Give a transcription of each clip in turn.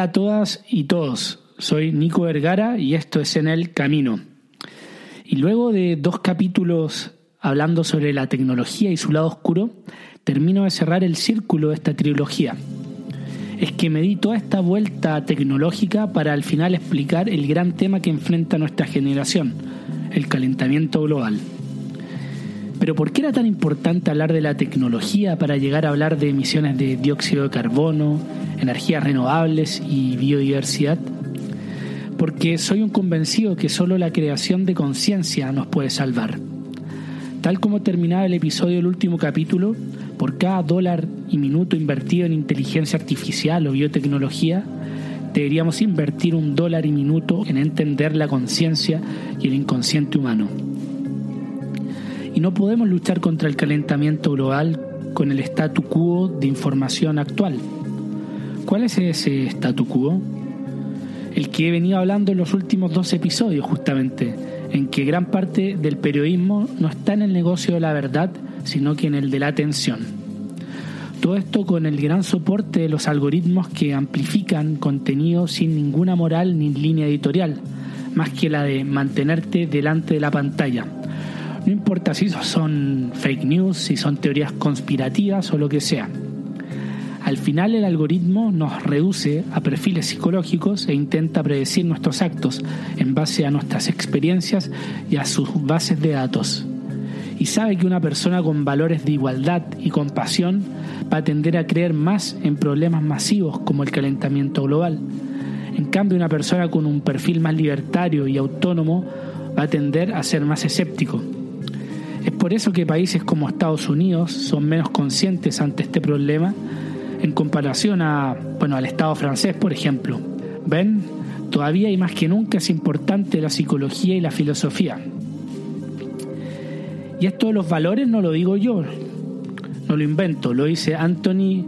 Hola a todas y todos, soy Nico Vergara y esto es En el Camino. Y luego de dos capítulos hablando sobre la tecnología y su lado oscuro, termino de cerrar el círculo de esta trilogía. Es que me di toda esta vuelta tecnológica para al final explicar el gran tema que enfrenta nuestra generación, el calentamiento global. Pero ¿por qué era tan importante hablar de la tecnología para llegar a hablar de emisiones de dióxido de carbono, energías renovables y biodiversidad? Porque soy un convencido que solo la creación de conciencia nos puede salvar. Tal como terminaba el episodio del último capítulo, por cada dólar y minuto invertido en inteligencia artificial o biotecnología, deberíamos invertir un dólar y minuto en entender la conciencia y el inconsciente humano. No podemos luchar contra el calentamiento global con el statu quo de información actual. ¿Cuál es ese statu quo? El que he venido hablando en los últimos dos episodios justamente, en que gran parte del periodismo no está en el negocio de la verdad, sino que en el de la atención. Todo esto con el gran soporte de los algoritmos que amplifican contenido sin ninguna moral ni línea editorial, más que la de mantenerte delante de la pantalla no importa si son fake news, si son teorías conspirativas o lo que sea. Al final el algoritmo nos reduce a perfiles psicológicos e intenta predecir nuestros actos en base a nuestras experiencias y a sus bases de datos. Y sabe que una persona con valores de igualdad y compasión va a tender a creer más en problemas masivos como el calentamiento global. En cambio, una persona con un perfil más libertario y autónomo va a tender a ser más escéptico. Es por eso que países como Estados Unidos son menos conscientes ante este problema en comparación a, bueno, al Estado francés, por ejemplo. ¿Ven? Todavía y más que nunca es importante la psicología y la filosofía. Y esto de los valores no lo digo yo, no lo invento, lo dice Anthony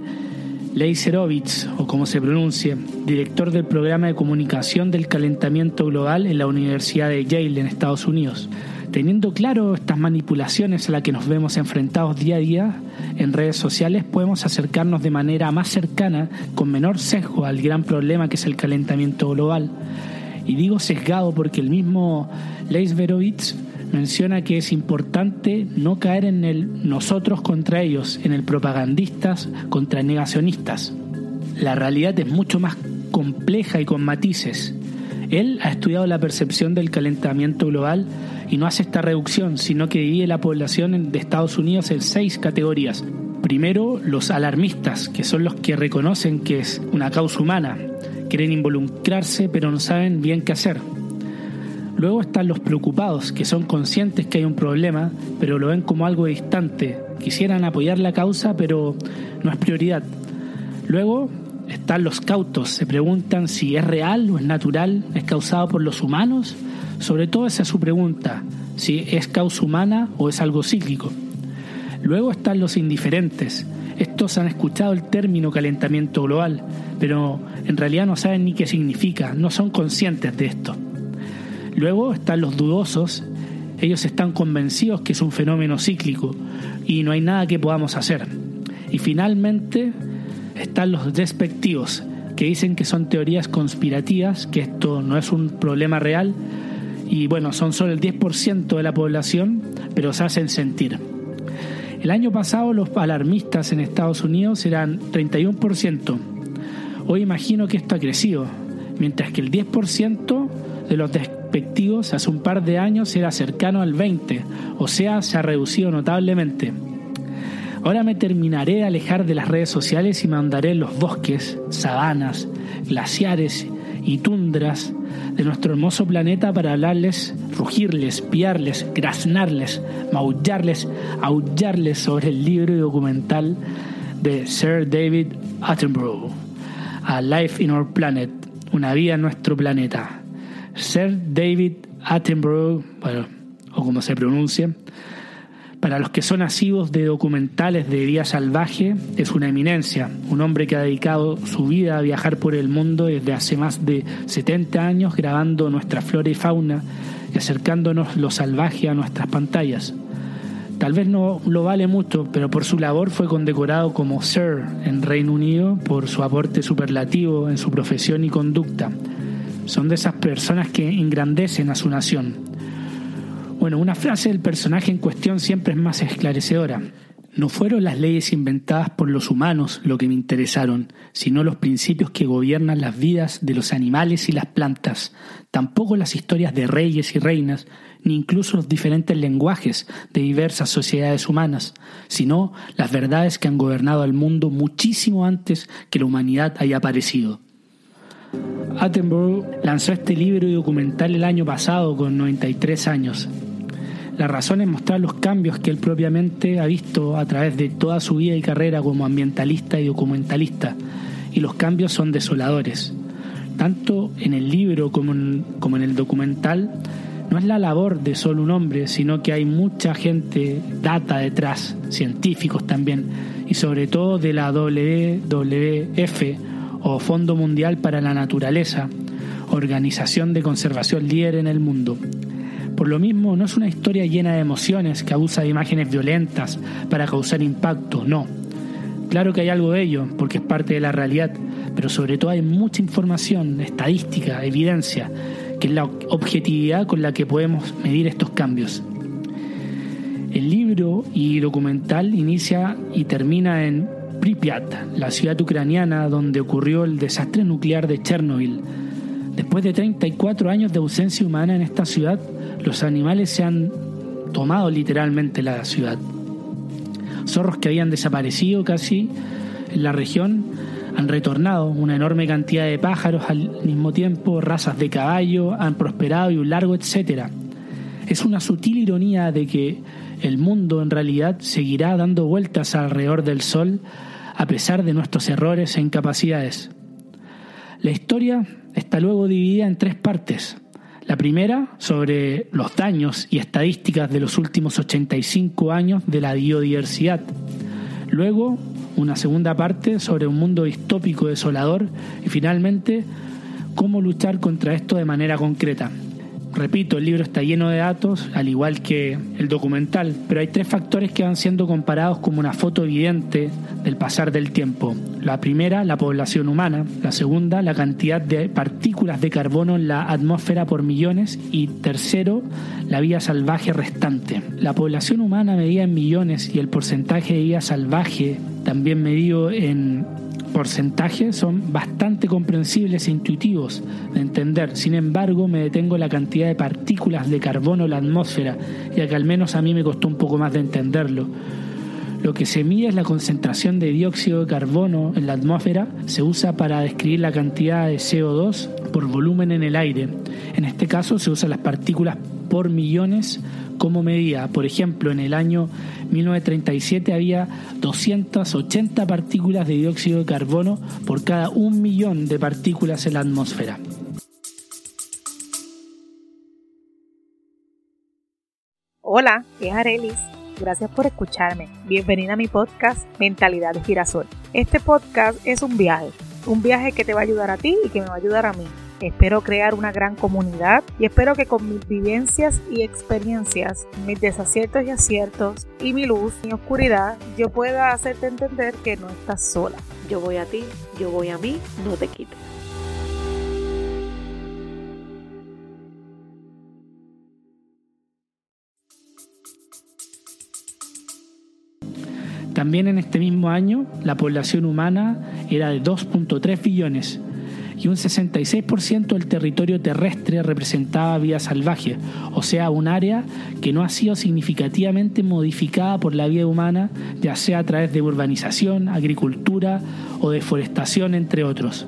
Leiserovitz, o como se pronuncie, director del programa de comunicación del calentamiento global en la Universidad de Yale en Estados Unidos. Teniendo claro estas manipulaciones a las que nos vemos enfrentados día a día en redes sociales, podemos acercarnos de manera más cercana, con menor sesgo, al gran problema que es el calentamiento global. Y digo sesgado porque el mismo Leisverovitz menciona que es importante no caer en el nosotros contra ellos, en el propagandistas contra negacionistas. La realidad es mucho más compleja y con matices. Él ha estudiado la percepción del calentamiento global y no hace esta reducción, sino que divide la población de Estados Unidos en seis categorías. Primero, los alarmistas, que son los que reconocen que es una causa humana, quieren involucrarse pero no saben bien qué hacer. Luego están los preocupados, que son conscientes que hay un problema, pero lo ven como algo distante. Quisieran apoyar la causa, pero no es prioridad. Luego están los cautos, se preguntan si es real o es natural, es causado por los humanos sobre todo esa es su pregunta, si es causa humana o es algo cíclico. Luego están los indiferentes. Estos han escuchado el término calentamiento global, pero en realidad no saben ni qué significa, no son conscientes de esto. Luego están los dudosos. Ellos están convencidos que es un fenómeno cíclico y no hay nada que podamos hacer. Y finalmente están los despectivos, que dicen que son teorías conspirativas, que esto no es un problema real, y bueno, son solo el 10% de la población, pero se hacen sentir. El año pasado los alarmistas en Estados Unidos eran 31%. Hoy imagino que esto ha crecido, mientras que el 10% de los despectivos hace un par de años era cercano al 20%, o sea, se ha reducido notablemente. Ahora me terminaré de alejar de las redes sociales y me andaré en los bosques, sabanas, glaciares y tundras de nuestro hermoso planeta para hablarles, rugirles, piarles, graznarles, maullarles, aullarles sobre el libro y documental de Sir David Attenborough, A Life in Our Planet, una vida en nuestro planeta. Sir David Attenborough, bueno, o como se pronuncia, para los que son asivos de documentales de vida salvaje, es una eminencia, un hombre que ha dedicado su vida a viajar por el mundo desde hace más de 70 años grabando nuestra flora y fauna y acercándonos lo salvaje a nuestras pantallas. Tal vez no lo vale mucho, pero por su labor fue condecorado como Sir en Reino Unido por su aporte superlativo en su profesión y conducta. Son de esas personas que engrandecen a su nación. Bueno, una frase del personaje en cuestión siempre es más esclarecedora. No fueron las leyes inventadas por los humanos lo que me interesaron, sino los principios que gobiernan las vidas de los animales y las plantas, tampoco las historias de reyes y reinas, ni incluso los diferentes lenguajes de diversas sociedades humanas, sino las verdades que han gobernado al mundo muchísimo antes que la humanidad haya aparecido. Attenborough lanzó este libro y documental el año pasado con 93 años, la razón es mostrar los cambios que él propiamente ha visto a través de toda su vida y carrera como ambientalista y documentalista, y los cambios son desoladores. Tanto en el libro como en, el documental, no es la labor de solo un hombre, sino que hay mucha gente, data detrás, científicos también, y sobre todo de la WWF o Fondo Mundial para la Naturaleza, organización de conservación líder en el mundo. Por lo mismo, no es una historia llena de emociones que abusa de imágenes violentas para causar impacto, no. Claro que hay algo de ello, porque es parte de la realidad, pero sobre todo hay mucha información, estadística, evidencia, que es la objetividad con la que podemos medir estos cambios. El libro y documental inicia y termina en Pripyat, la ciudad ucraniana donde ocurrió el desastre nuclear de Chernobyl. Después de 34 años de ausencia humana en esta ciudad, los animales se han tomado literalmente la ciudad. Zorros que habían desaparecido casi en la región han retornado, una enorme cantidad de pájaros al mismo tiempo, razas de caballo han prosperado y un largo etcétera. Es una sutil ironía de que el mundo en realidad seguirá dando vueltas alrededor del Sol a pesar de nuestros errores e incapacidades. La historia está luego dividida en tres partes. La primera sobre los daños y estadísticas de los últimos 85 años de la biodiversidad. Luego, una segunda parte sobre un mundo distópico desolador y finalmente, cómo luchar contra esto de manera concreta. Repito, el libro está lleno de datos, al igual que el documental, pero hay tres factores que van siendo comparados como una foto evidente del pasar del tiempo. La primera, la población humana. La segunda, la cantidad de partículas de carbono en la atmósfera por millones. Y tercero, la vida salvaje restante. La población humana medida en millones y el porcentaje de vida salvaje también medido en porcentajes son bastante comprensibles e intuitivos de entender. Sin embargo, me detengo en la cantidad de partículas de carbono en la atmósfera, ya que al menos a mí me costó un poco más de entenderlo. Lo que se mide es la concentración de dióxido de carbono en la atmósfera, se usa para describir la cantidad de CO2 por volumen en el aire. En este caso se usan las partículas por millones como medida. Por ejemplo, en el año 1937 había 280 partículas de dióxido de carbono por cada un millón de partículas en la atmósfera. Hola, es Arelis. Gracias por escucharme. Bienvenida a mi podcast Mentalidad de Girasol. Este podcast es un viaje, un viaje que te va a ayudar a ti y que me va a ayudar a mí Espero crear una gran comunidad y espero que con mis vivencias y experiencias, mis desaciertos y aciertos y mi luz y oscuridad, yo pueda hacerte entender que no estás sola. Yo voy a ti, yo voy a mí, no te quites. También en este mismo año, la población humana era de 2.3 billones y un 66% del territorio terrestre representaba vida salvaje, o sea, un área que no ha sido significativamente modificada por la vida humana, ya sea a través de urbanización, agricultura o deforestación, entre otros.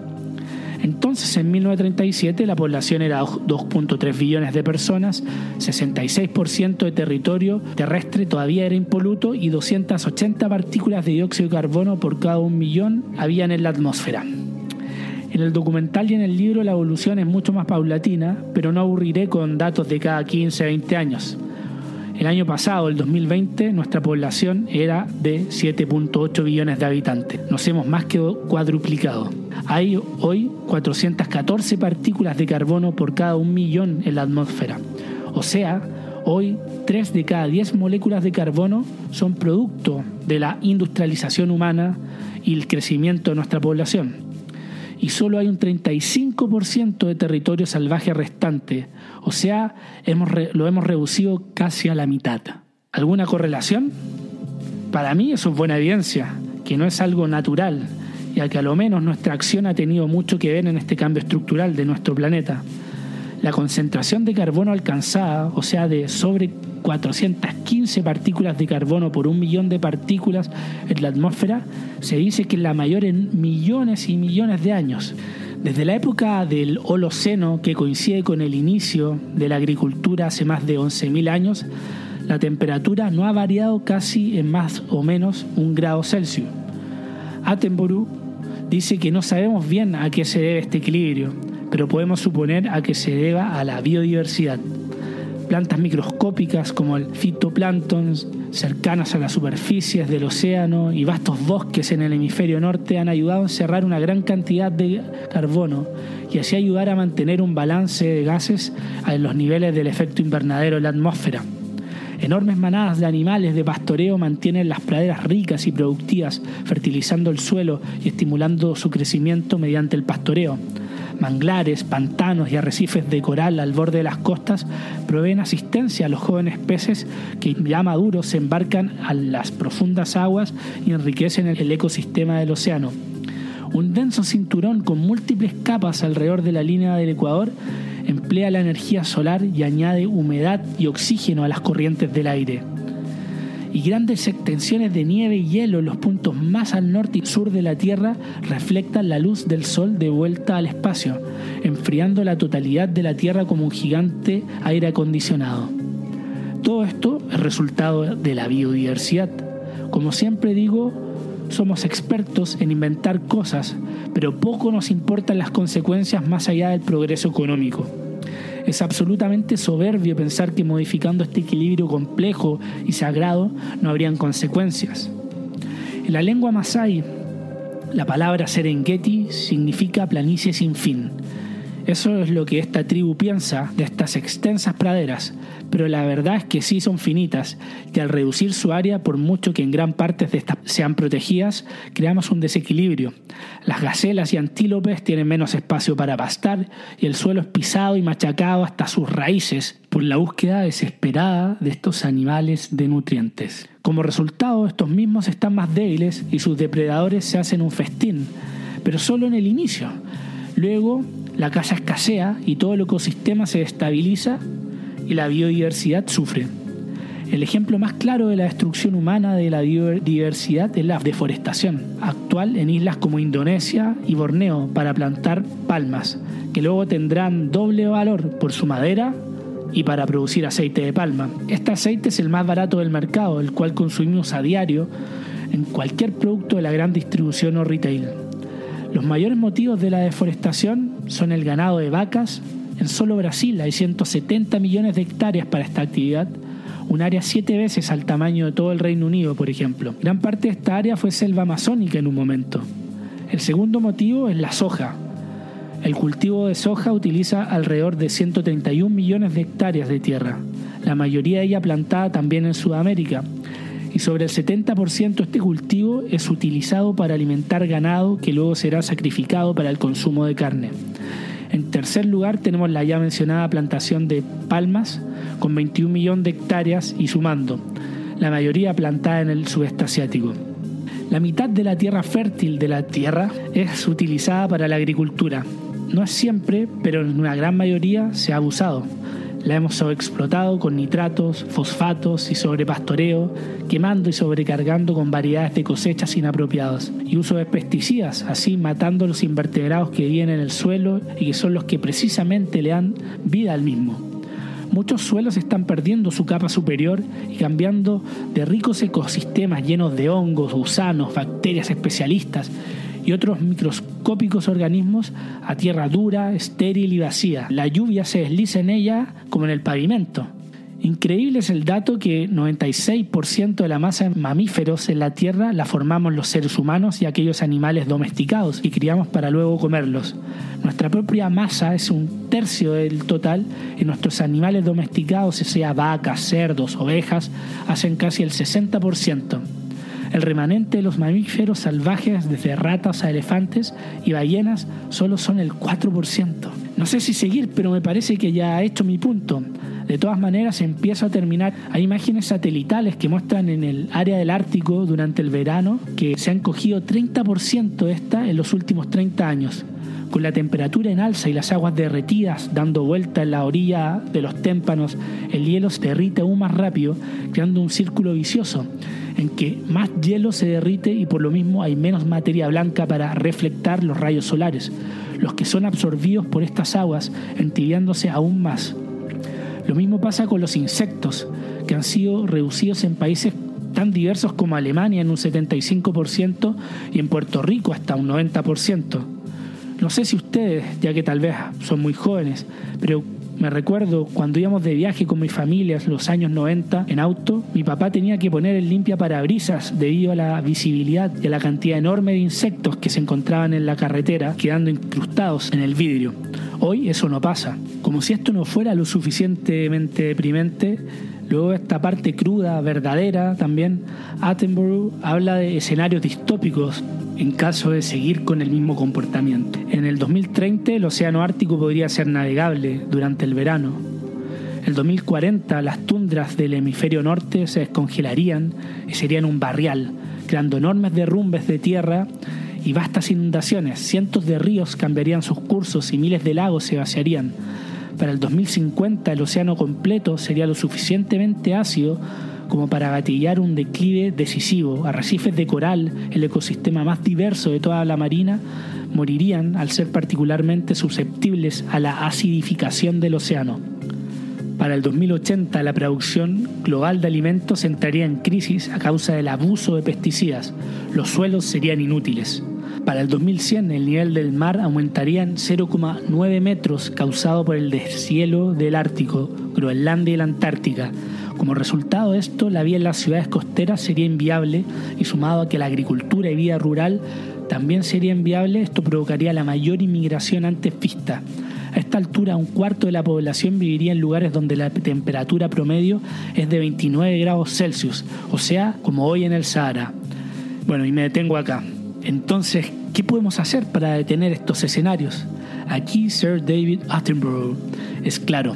Entonces, en 1937 la población era 2.3 billones de personas, 66% de territorio terrestre todavía era impoluto y 280 partículas de dióxido de carbono por cada un millón habían en la atmósfera. En el documental y en el libro la evolución es mucho más paulatina, pero no aburriré con datos de cada 15, 20 años. El año pasado, el 2020, nuestra población era de 7.8 billones de habitantes. Nos hemos más que cuadruplicado. Hay hoy 414 partículas de carbono por cada un millón en la atmósfera. O sea, Hoy, 3 de cada 10 moléculas de carbono son producto de la industrialización humana y el crecimiento de nuestra población. Y solo hay un 35% de territorio salvaje restante, o sea, hemos lo hemos reducido casi a la mitad. ¿Alguna correlación? Para mí eso es buena evidencia, que no es algo natural, ya que a lo menos nuestra acción ha tenido mucho que ver en este cambio estructural de nuestro planeta. La concentración de carbono alcanzada, o sea, de sobre 415 partículas de carbono por un millón de partículas en la atmósfera, se dice que es la mayor en millones y millones de años. Desde la época del Holoceno, que coincide con el inicio de la agricultura hace más de 11.000 años, la temperatura no ha variado casi en más o menos un grado Celsius. Attenborough dice que no sabemos bien a qué se debe este equilibrio, pero podemos suponer a que se deba a la biodiversidad. Plantas microscópicas como el fitoplancton, cercanas a las superficies del océano y vastos bosques en el hemisferio norte han ayudado a encerrar una gran cantidad de carbono y así ayudar a mantener un balance de gases en los niveles del efecto invernadero en la atmósfera. Enormes manadas de animales de pastoreo mantienen las praderas ricas y productivas, fertilizando el suelo y estimulando su crecimiento mediante el pastoreo manglares, pantanos y arrecifes de coral al borde de las costas proveen asistencia a los jóvenes peces que ya maduros se embarcan a las profundas aguas y enriquecen el ecosistema del océano. Un denso cinturón con múltiples capas alrededor de la línea del Ecuador emplea la energía solar y añade humedad y oxígeno a las corrientes del aire y grandes extensiones de nieve y hielo en los puntos más al norte y sur de la Tierra reflectan la luz del Sol de vuelta al espacio, enfriando la totalidad de la Tierra como un gigante aire acondicionado. Todo esto es resultado de la biodiversidad. Como siempre digo, somos expertos en inventar cosas, pero poco nos importan las consecuencias más allá del progreso económico. Es absolutamente soberbio pensar que modificando este equilibrio complejo y sagrado no habrían consecuencias. En la lengua masai, la palabra Serengeti significa planicie sin fin. Eso es lo que esta tribu piensa de estas extensas praderas, pero la verdad es que sí son finitas y al reducir su área, por mucho que en gran parte de estas sean protegidas, creamos un desequilibrio. Las gacelas y antílopes tienen menos espacio para pastar y el suelo es pisado y machacado hasta sus raíces por la búsqueda desesperada de estos animales de nutrientes. Como resultado, estos mismos están más débiles y sus depredadores se hacen un festín, pero solo en el inicio. Luego, la caza escasea y todo el ecosistema se estabiliza y la biodiversidad sufre. El ejemplo más claro de la destrucción humana de la biodiversidad es la deforestación, actual en islas como Indonesia y Borneo para plantar palmas, que luego tendrán doble valor por su madera y para producir aceite de palma. Este aceite es el más barato del mercado, el cual consumimos a diario en cualquier producto de la gran distribución o retail. Los mayores motivos de la deforestación son el ganado de vacas, en solo Brasil hay 170 millones de hectáreas para esta actividad, un área siete veces al tamaño de todo el Reino Unido, por ejemplo. Gran parte de esta área fue selva amazónica en un momento. El segundo motivo es la soja. El cultivo de soja utiliza alrededor de 131 millones de hectáreas de tierra, la mayoría de ella plantada también en Sudamérica. Y sobre el 70% de este cultivo es utilizado para alimentar ganado que luego será sacrificado para el consumo de carne. En tercer lugar tenemos la ya mencionada plantación de palmas con 21 millones de hectáreas y sumando, la mayoría plantada en el sudeste asiático. La mitad de la tierra fértil de la tierra es utilizada para la agricultura. No es siempre, pero en una gran mayoría se ha abusado. La hemos sobreexplotado con nitratos, fosfatos y sobrepastoreo, quemando y sobrecargando con variedades de cosechas inapropiadas y uso de pesticidas, así matando los invertebrados que viven en el suelo y que son los que precisamente le dan vida al mismo. Muchos suelos están perdiendo su capa superior y cambiando de ricos ecosistemas llenos de hongos, gusanos, bacterias especialistas y otros microscópicos organismos a tierra dura, estéril y vacía. La lluvia se desliza en ella como en el pavimento. Increíble es el dato que 96% de la masa de mamíferos en la Tierra la formamos los seres humanos y aquellos animales domesticados y criamos para luego comerlos. Nuestra propia masa es un tercio del total y nuestros animales domesticados, sea vacas, cerdos, ovejas, hacen casi el 60%. El remanente de los mamíferos salvajes, desde ratas a elefantes y ballenas, solo son el 4%. No sé si seguir, pero me parece que ya he hecho mi punto. De todas maneras, empiezo a terminar. Hay imágenes satelitales que muestran en el área del Ártico durante el verano que se han cogido 30% de esta en los últimos 30 años. Con la temperatura en alza y las aguas derretidas dando vuelta en la orilla de los témpanos, el hielo se derrite aún más rápido, creando un círculo vicioso en que más hielo se derrite y por lo mismo hay menos materia blanca para reflectar los rayos solares, los que son absorbidos por estas aguas, entibiándose aún más. Lo mismo pasa con los insectos, que han sido reducidos en países tan diversos como Alemania en un 75% y en Puerto Rico hasta un 90%. No sé si ustedes, ya que tal vez son muy jóvenes, pero me recuerdo cuando íbamos de viaje con mi familia en los años 90 en auto, mi papá tenía que poner el limpia parabrisas debido a la visibilidad y a la cantidad enorme de insectos que se encontraban en la carretera quedando incrustados en el vidrio. Hoy eso no pasa. Como si esto no fuera lo suficientemente deprimente, luego esta parte cruda, verdadera también, Attenborough habla de escenarios distópicos en caso de seguir con el mismo comportamiento. En el 2030 el Océano Ártico podría ser navegable durante el verano. El 2040 las tundras del hemisferio norte se descongelarían y serían un barrial, creando enormes derrumbes de tierra y vastas inundaciones. Cientos de ríos cambiarían sus cursos y miles de lagos se vaciarían. Para el 2050 el océano completo sería lo suficientemente ácido como para gatillar un declive decisivo. Arrecifes de coral, el ecosistema más diverso de toda la marina, morirían al ser particularmente susceptibles a la acidificación del océano. Para el 2080 la producción global de alimentos entraría en crisis a causa del abuso de pesticidas. Los suelos serían inútiles. Para el 2100 el nivel del mar aumentaría en 0,9 metros causado por el deshielo del Ártico, Groenlandia y la Antártica. Como resultado de esto, la vida en las ciudades costeras sería inviable y sumado a que la agricultura y vida rural también sería inviable, esto provocaría la mayor inmigración antes vista. A esta altura, un cuarto de la población viviría en lugares donde la temperatura promedio es de 29 grados Celsius, o sea, como hoy en el Sahara. Bueno, y me detengo acá. Entonces, ¿qué podemos hacer para detener estos escenarios? Aquí Sir David Attenborough es claro,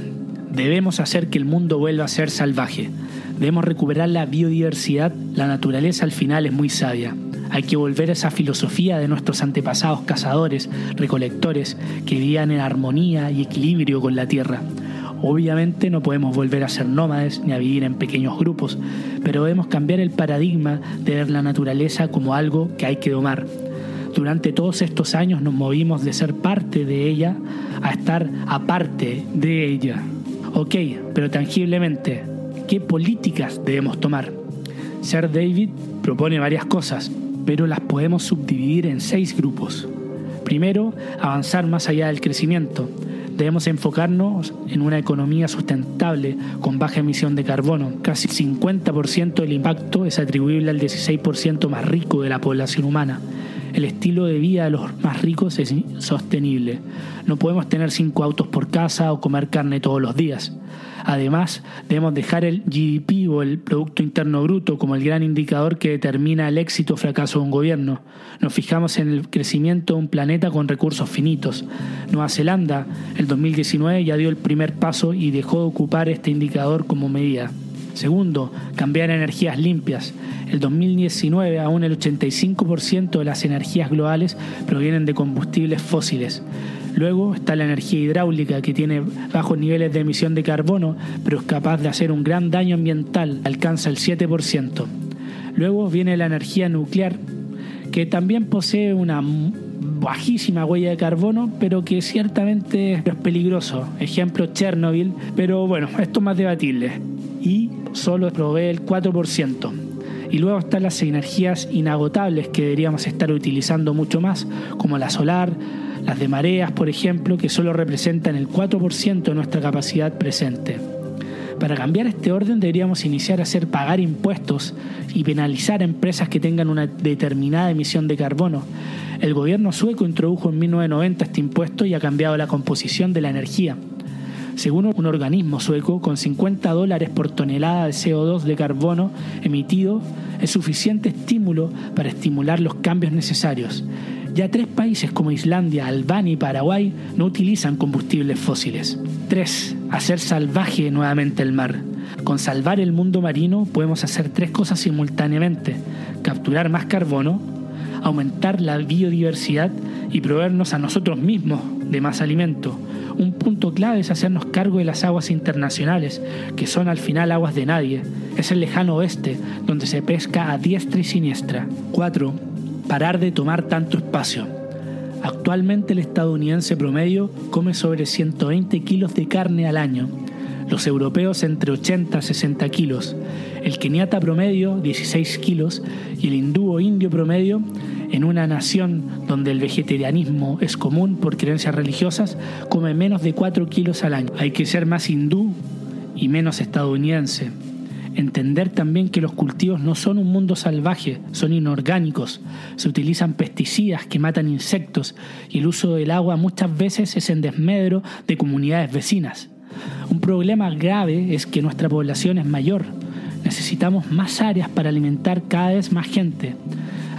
debemos hacer que el mundo vuelva a ser salvaje. Debemos recuperar la biodiversidad, la naturaleza al final es muy sabia. Hay que volver a esa filosofía de nuestros antepasados cazadores, recolectores, que vivían en armonía y equilibrio con la tierra. Obviamente no podemos volver a ser nómades ni a vivir en pequeños grupos, pero debemos cambiar el paradigma de ver la naturaleza como algo que hay que domar. Durante todos estos años nos movimos de ser parte de ella a estar aparte de ella. Ok, pero tangiblemente, ¿qué políticas debemos tomar? Sir David propone varias cosas, pero las podemos subdividir en seis grupos. Primero, avanzar más allá del crecimiento, Debemos enfocarnos en una economía sustentable con baja emisión de carbono. Casi 50% del impacto es atribuible al 16% más rico de la población humana. El estilo de vida de los más ricos es sostenible. No podemos tener cinco autos por casa o comer carne todos los días. Además, debemos dejar el GDP o el Producto Interno Bruto como el gran indicador que determina el éxito o fracaso de un gobierno. Nos fijamos en el crecimiento de un planeta con recursos finitos. Nueva Zelanda, el 2019, ya dio el primer paso y dejó de ocupar este indicador como medida. Segundo, cambiar energías limpias. El 2019 aún el 85% de las energías globales provienen de combustibles fósiles. Luego está la energía hidráulica que tiene bajos niveles de emisión de carbono, pero es capaz de hacer un gran daño ambiental, alcanza el 7%. Luego viene la energía nuclear, que también posee una bajísima huella de carbono, pero que ciertamente es peligroso. Ejemplo Chernobyl, pero bueno, esto es más debatible. Y solo provee el 4%. Y luego están las energías inagotables que deberíamos estar utilizando mucho más, como la solar, las de mareas, por ejemplo, que solo representan el 4% de nuestra capacidad presente. Para cambiar este orden deberíamos iniciar a hacer pagar impuestos y penalizar a empresas que tengan una determinada emisión de carbono. El gobierno sueco introdujo en 1990 este impuesto y ha cambiado la composición de la energía. Según un organismo sueco, con 50 dólares por tonelada de CO2 de carbono emitido, es suficiente estímulo para estimular los cambios necesarios. Ya tres países como Islandia, Albania y Paraguay no utilizan combustibles fósiles. 3. Hacer salvaje nuevamente el mar. Con salvar el mundo marino podemos hacer tres cosas simultáneamente. Capturar más carbono, aumentar la biodiversidad y proveernos a nosotros mismos de más alimento. Un punto clave es hacernos cargo de las aguas internacionales, que son al final aguas de nadie. Es el lejano oeste, donde se pesca a diestra y siniestra. 4. Parar de tomar tanto espacio. Actualmente el estadounidense promedio come sobre 120 kilos de carne al año, los europeos entre 80 y 60 kilos, el keniata promedio 16 kilos y el hindú o indio promedio en una nación donde el vegetarianismo es común por creencias religiosas, come menos de 4 kilos al año. Hay que ser más hindú y menos estadounidense. Entender también que los cultivos no son un mundo salvaje, son inorgánicos. Se utilizan pesticidas que matan insectos y el uso del agua muchas veces es en desmedro de comunidades vecinas. Un problema grave es que nuestra población es mayor. Necesitamos más áreas para alimentar cada vez más gente.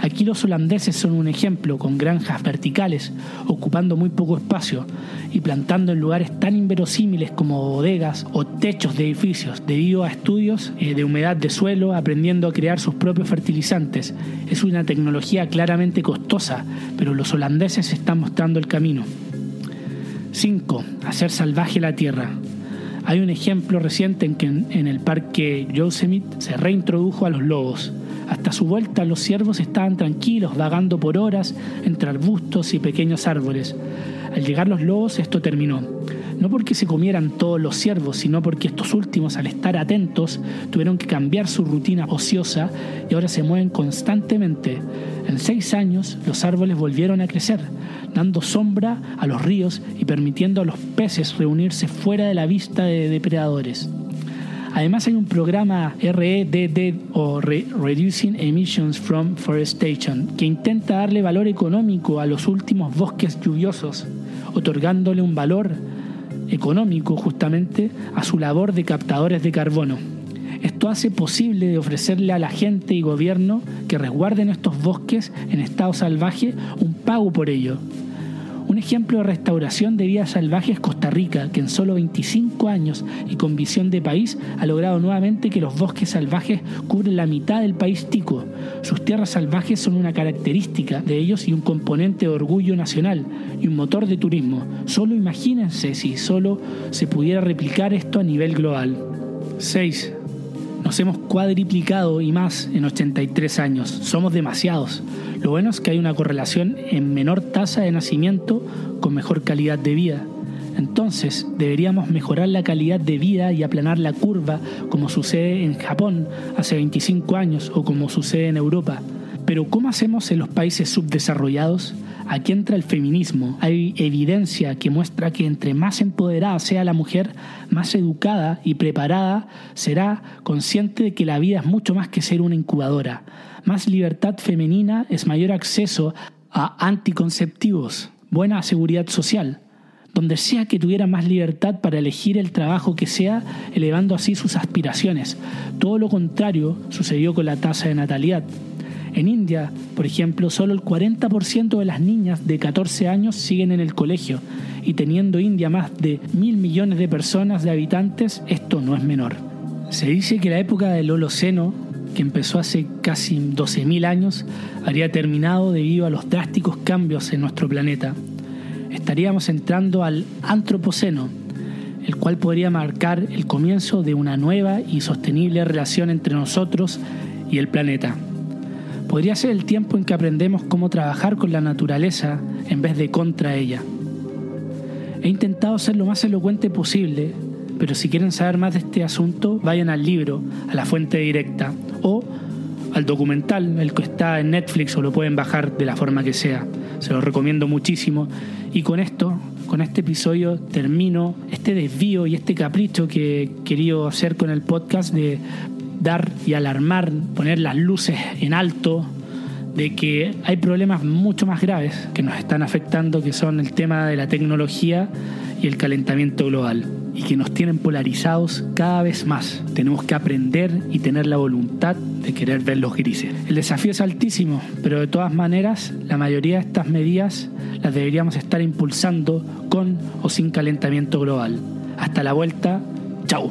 Aquí los holandeses son un ejemplo, con granjas verticales, ocupando muy poco espacio y plantando en lugares tan inverosímiles como bodegas o techos de edificios, debido a estudios eh, de humedad de suelo, aprendiendo a crear sus propios fertilizantes. Es una tecnología claramente costosa, pero los holandeses están mostrando el camino. 5. Hacer salvaje la tierra. Hay un ejemplo reciente en que en el parque Yosemite se reintrodujo a los lobos. Hasta su vuelta los ciervos estaban tranquilos, vagando por horas entre arbustos y pequeños árboles. Al llegar los lobos esto terminó. No porque se comieran todos los ciervos, sino porque estos últimos, al estar atentos, tuvieron que cambiar su rutina ociosa y ahora se mueven constantemente. En seis años los árboles volvieron a crecer, dando sombra a los ríos y permitiendo a los peces reunirse fuera de la vista de depredadores. Además hay un programa REDD o Reducing Emissions from Forestation que intenta darle valor económico a los últimos bosques lluviosos, otorgándole un valor económico justamente a su labor de captadores de carbono. Esto hace posible de ofrecerle a la gente y gobierno que resguarden estos bosques en estado salvaje un pago por ello, un ejemplo de restauración de vida salvaje es Costa Rica, que en solo 25 años y con visión de país ha logrado nuevamente que los bosques salvajes cubren la mitad del país tico. Sus tierras salvajes son una característica de ellos y un componente de orgullo nacional y un motor de turismo. Solo imagínense si solo se pudiera replicar esto a nivel global. 6. Nos hemos cuadriplicado y más en 83 años. Somos demasiados. Lo bueno es que hay una correlación en menor tasa de nacimiento con mejor calidad de vida. Entonces, deberíamos mejorar la calidad de vida y aplanar la curva como sucede en Japón hace 25 años o como sucede en Europa. Pero ¿cómo hacemos en los países subdesarrollados? Aquí entra el feminismo. Hay evidencia que muestra que entre más empoderada sea la mujer, más educada y preparada será consciente de que la vida es mucho más que ser una incubadora. Más libertad femenina es mayor acceso a anticonceptivos, buena seguridad social, donde sea que tuviera más libertad para elegir el trabajo que sea, elevando así sus aspiraciones. Todo lo contrario sucedió con la tasa de natalidad. En India, por ejemplo, solo el 40% de las niñas de 14 años siguen en el colegio y teniendo India más de mil millones de personas de habitantes, esto no es menor. Se dice que la época del Holoceno, que empezó hace casi 12.000 años, habría terminado debido a los drásticos cambios en nuestro planeta. Estaríamos entrando al Antropoceno, el cual podría marcar el comienzo de una nueva y sostenible relación entre nosotros y el planeta. Podría ser el tiempo en que aprendemos cómo trabajar con la naturaleza en vez de contra ella. He intentado ser lo más elocuente posible, pero si quieren saber más de este asunto, vayan al libro, a la fuente directa, o al documental, el que está en Netflix o lo pueden bajar de la forma que sea. Se lo recomiendo muchísimo. Y con esto con este episodio termino este desvío y este capricho que he querido hacer con el podcast de dar y alarmar, poner las luces en alto de que hay problemas mucho más graves que nos están afectando, que son el tema de la tecnología y el calentamiento global, y que nos tienen polarizados cada vez más. Tenemos que aprender y tener la voluntad de querer ver los grises. El desafío es altísimo, pero de todas maneras, la mayoría de estas medidas las deberíamos estar impulsando con o sin calentamiento global. Hasta la vuelta, chao.